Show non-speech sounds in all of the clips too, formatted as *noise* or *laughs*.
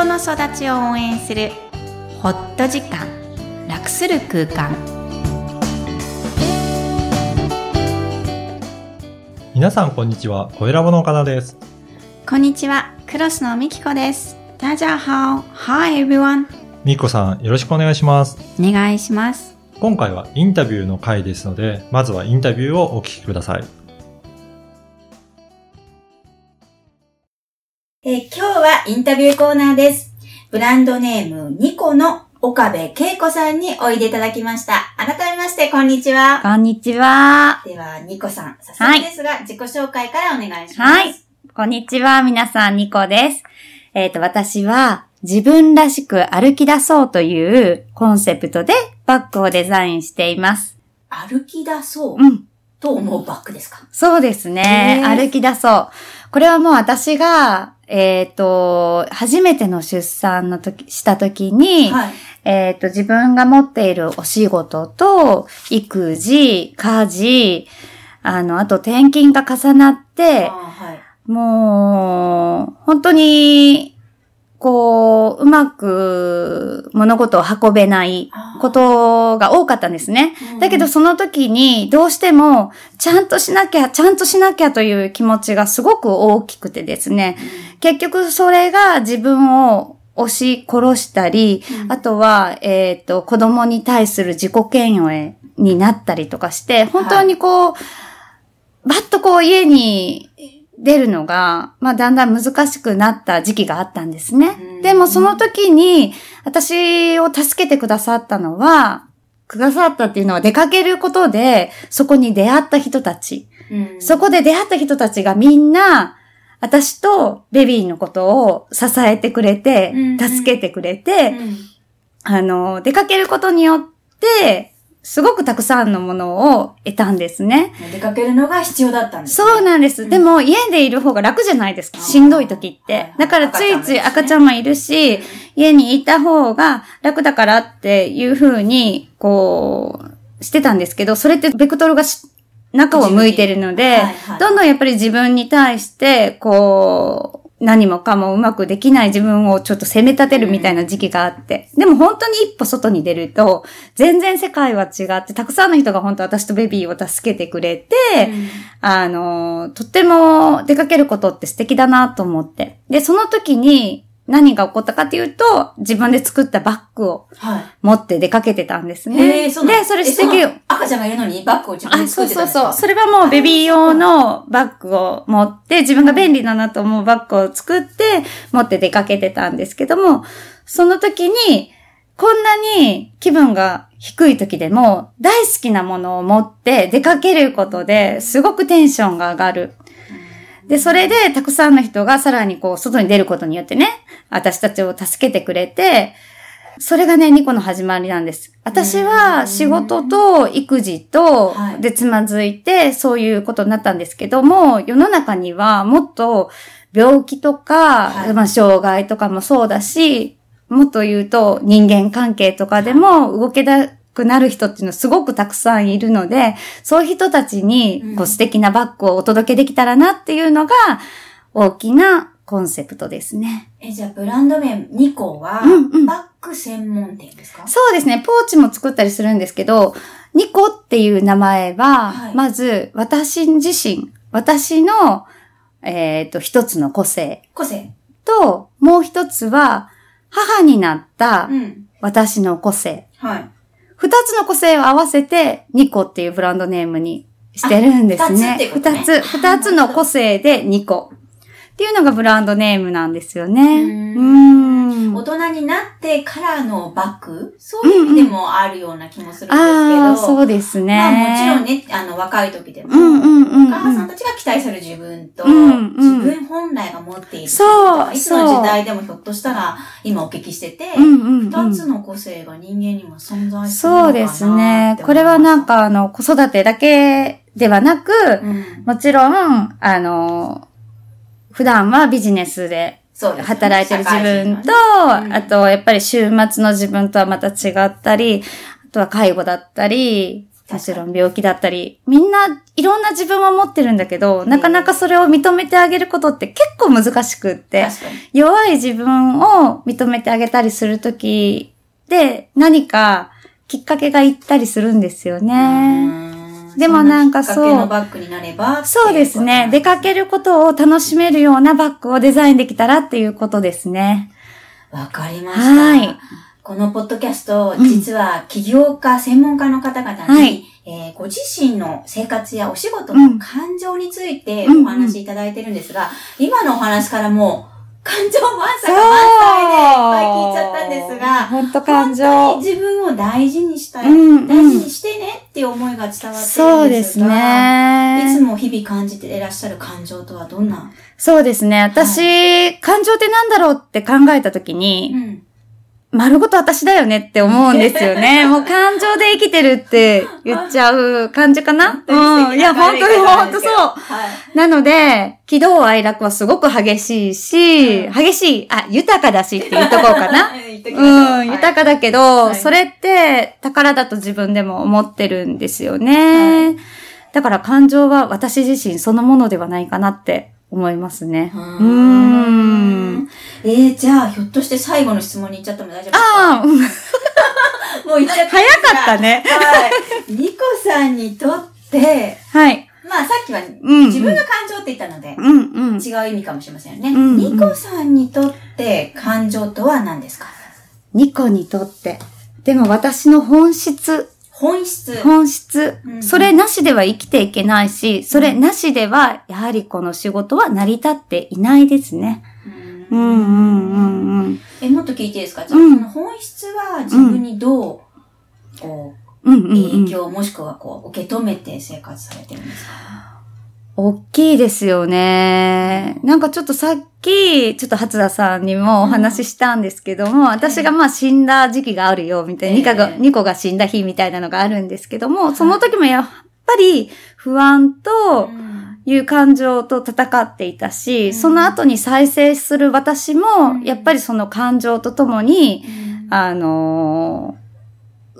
人の育ちを応援するホット時間楽する空間皆さんこんにちは、声ラボの岡田です。こんにちはクロスのみきこです大家好 Hi everyone みーこさん、よろしくお願いします。お願いします今回はインタビューの回ですので、まずはインタビューをお聞きください。インタビューコーナーです。ブランドネームニコの岡部恵子さんにおいでいただきました。改めまして、こんにちは。こんにちは。では、ニコさん、早速ですが、自己紹介からお願いします。はい。こんにちは。皆さん、ニコです。えっ、と、私は自分らしく歩き出そうというコンセプトでバッグをデザインしています。歩き出そううん。と思うバッグですか？そうですね。歩き出そう。これはもう私が、えっ、と、初めての出産の時、した時に、はい。えっ、と、自分が持っているお仕事と、育児、家事、あの、あと転勤が重なってはい。もう、本当に、こう、うまく物事を運べないことが多かったんですね。だけどその時にどうしてもちゃんとしなきゃ、ちゃんとしなきゃという気持ちがすごく大きくてですね。結局それが自分を押し殺したり、あとは、えっ、と、子供に対する自己嫌悪になったりとかして、本当にこう、バッとこう家に出るのが、まあだんだん難しくなった時期があったんですねうん。でもその時に私を助けてくださったのは、くださったっていうのは出かけることで、そこに出会った人たち。うんそこで出会った人たちがみんな、私とベビーのことを支えてくれてうん、助けてくれうて、んあの、出かけることによって、すごくたくさんのものを得たんですね。出かけるのが必要だったんですね。そうなんです。でも、家でいる方が楽じゃないですか。しんどい時っ。てだから、ついつい赤赤ちゃんもいるし、家にいた方が楽だからっていう風に、こう、してたんですけど、それってベクトルがし中を向いてるのではいはい、どんどんやっぱり自分に対して、こう、何もかもうまくできない自分をちょっと責め立てるみたいな時期があって。でも本当に一歩外に出ると、全然世界は違って、たくさんの人が本当私とベビーを助けてくれて、うんあの、とっても出かけることって素敵だなと思って。で、その時に何が起こったかっていうと、自分で作ったバッグをはい。持って出かけてたんですへね。え、そうなんで、それ素え敵の赤ちゃんがいるのにバッグを自分あ、で作そうってたんですかそうそう。それはもうベビー用のバッグを持って、自分が便利だなと思うバッグを作って、持って出かけてたんですけども、その時に、こんなに気分が低い時でも、大好きなものを持って出かけることですごくテンションが上がる。で、それでたくさんの人がさらにこう、外に出ることによってね、私たちを助けてくれて、それがね、ニコの始まりなんです。私は仕事と育児とはい。でつまずいて、そういうことになったんですけども、世の中にはもっと病気とか、はい。まあ障害とかもそうだし、もっと言うと人間関係とかでも動けなくなる人っていうのはすごくたくさんいるので、そういう人たちにこううん素敵なバッグをお届けできたらなっていうのが大きなコンセプトですね。え、じゃあ、ブランド名ニコは、うんうんバッグ専門店ですか？そうですね。ポーチも作ったりするんですけど、ニコっていう名前は、はいまず私自身、私の、えっ、と、一つの個性個性。と、もう一つは、母になったうん。私の個性。はい。二つの個性を合わせて、ニコっていうブランドネームにしてるんですね。あ二つね二つ、二つの個性でニコ。っていうのがブランドネームなんですよね。大人になってからのバッグそういう意味でもあるような気もするんですけど。ああ、そうですね。まあもちろんね、あの、若い時でも、うんうんうんうん。お母さんたちが期待する自分と、うんうん。自分本来が持っているそういつの時代でもひょっとしたら、今お聞きしてて、うんうんうん。二つの個性が人間にも存在するのかなそうですね。これはなん、か、あの、子育てだけではなく、うん、もちろん、あの、普段はビジネスで働いてる自分と、あと、やっぱり週末の自分とはまた違ったり、あとは介護だったり、もちろん病気だったり、みんないろんな自分は持ってるんだけど、なかなかそれを認めてあげることって結構難しくって。弱い自分を認めてあげたりするときで何かきっかけがいったりするんですよね。うんでもなんかそうバッグになれば。そうですね。出かけることを楽しめるようなバッグをデザインできたらっていうことですね。わかりました。はいこのポッドキャスト、実は起業家、専門家の方々に、はいえーご自身の生活やお仕事の感情についてうんお話しいただいてるんですが、今のお話からもう、感情満載が満載でいっぱい聞いちゃったんですが、本当感情。本当に自分を大事にしたい、うんうん。大事にしてねっていう思いが伝わってるんですが、そうですね。いつも日々感じていらっしゃる感情とはどんな、そうですね。私、感情ってなんだろうって考えたときに、ん、丸ごと私だよねって思うんですよね。*laughs* もう感情で生きてるって言っちゃう感じかな？うん。いや、本当に本当そう。はい。なので、喜怒哀楽はすごく激しいし、うん激しい、あ、豊かだしって言っとこうかな。*laughs* ううん、豊かだけど、はいそれって宝だと自分でも思ってるんですよね。だから感情は私自身そのものではないかなって思いますね。ううーん。ん。えー、じゃあ、ひょっとして最後の質問に行っちゃっても大丈夫ですか？ああ、う *laughs* んもう行っちゃっていいです早かったね。はい。ニコさんにとって、はい。まあさっきはうん自分の感情って言ったので、うんうん。違う意味かもしれませんよね。うんうんニコさんにとって感情とは何ですか？ニコにとって。でも私の本質、本質。本質う、んそれなしでは生きていけないし、それなしでは、やはりこの仕事は成り立っていないですね。ううんんうんうんうん。え、もっと聞いていいですか？じゃあ、うんその本質は自分にどう、こうんうんう、うん。影。響もしくはこう、受け止めて生活されてるんですか？大きいですよね。なんかちょっとさっき、ちょっと初田さんにもお話ししたんですけども、私がまあ死んだ時期があるよ、みたいな、ええ。ニカが、ニコが死んだ日みたいなのがあるんですけども、その時もやっぱり不安という感情と戦っていたし、うんその後に再生する私もうん、やっぱりその感情とともに、あのー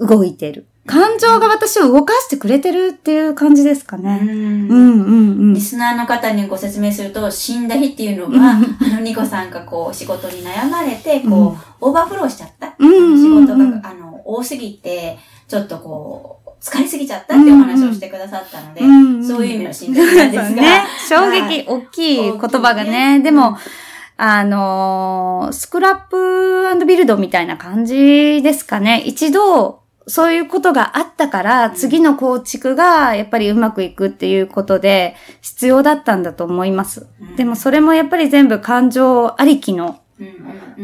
動いてる。感情が私を動かしてくれてるっていう感じですかうね。んうんうんうんリ。スナーの方にご説明すると、死んだ日っていうのうんは、あの、ニコさんがこう、仕事に悩まれて、こう、オーバーフローしちゃった。うんうんうん仕事が、あの、多すぎて、ちょっとこう、疲れすぎちゃったっていうお話をしてくださったので、うんそういう意味の死んだ日なんですが。そうね。衝はい撃、大きい言葉がね。ねでも、あのースクラップビルドみたいな感じですかね。一度、そういうことがあったから、次の構築がやっぱりうまくいくっていうことで必要だったんだと思います。うんでもそれもやっぱり全部感情ありきのうんうんうん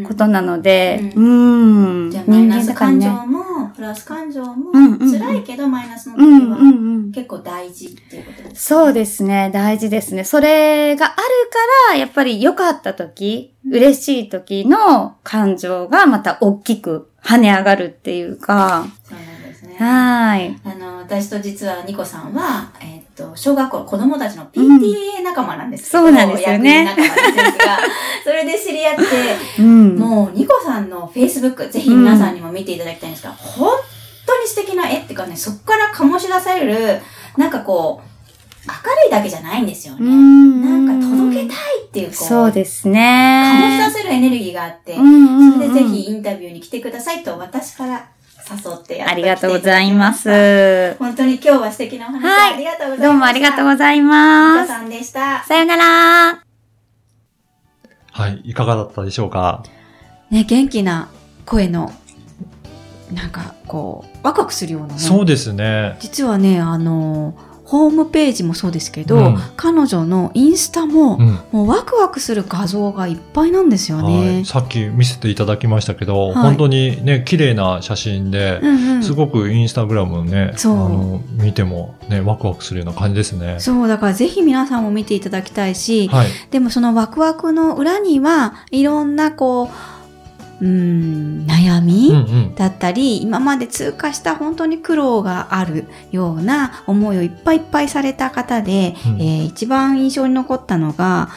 ことなので、ううん。じゃあ、マイナス感情ね。も、プラス感情も辛いけどマイナスの時は、うん。結構大事っていうことですかそうですね。大事ですね。それがあるから、やっぱり良かった時、嬉しい時の感情がまた大きく跳ね上がるっていうか。そうなんですね。はーい。あの、私と実はニコさんは、えっと、小学校の子供たちの PTA 仲間なんですけど、そうなんですよね仲間なんですが、*laughs* それで知り合って、うん。もうニコさんの Facebook、ぜひ皆さんにも見ていただきたいんですが、本当に素敵な絵っていうかね、そこから醸し出される、なんかこう、明るいだけじゃないんですよね。うんなんか届けたいっていう、こう、そうです醸しね。出せるエネルギーがあって、うんうんうんそれでぜひインタビューに来てくださいと私から誘ってやっありがとうございまます。本当に今日は素敵なお話、はいありがとうございました。どうもありがとうごございざます。さんでした。さよなら。はい、いかがだったでしょうか？ね、元気な声の、なんかこう、ワクワクするようなね。そうですね。実はね、あの、ホームページもそうですけど、うん彼女のインスタも、うん。もうワクワクする画像がいっぱいなんですよはねい、。さっき見せていただきましたけど、はい本当にね、綺麗な写真で、うんうんすごくインスタグラムをね、あの、見てもね、ワクワクするような感じですね。そう、だからぜひ皆さんも見ていただきたいし、はい。でもそのワクワクの裏には、いろんなこう、うーん、悩み、うんうん。だったり、今まで通過した本当に苦労があるような思いをいっぱいいっぱいされた方で、うんえー一番印象に残ったのが、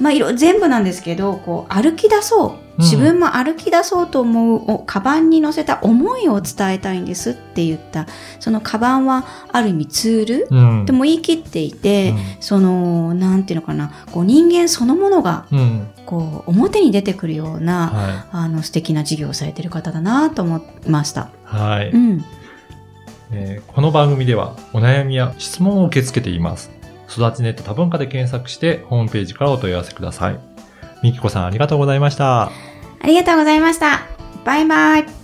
まあ、いろ、全部なんですけど、こう、歩き出そう。自分も歩き出そうと思う、おカバンに乗せた思いを伝えたいんですって言った。そのカバンは、ある意味ツールうん。でも言い切っていて、その、なんていうのかな、こう、人間そのものが、うん。うん。こう、表に出てくるような、はあの、素敵な授業をされてる方だなと思いました。い。はい。うん。えーこの番組ではお悩みや質問を受け付けています。育ちネット多文化で検索してホームページからお問い合わせください。みきこさんありがとうございました。ありがとうございました。バイバイ。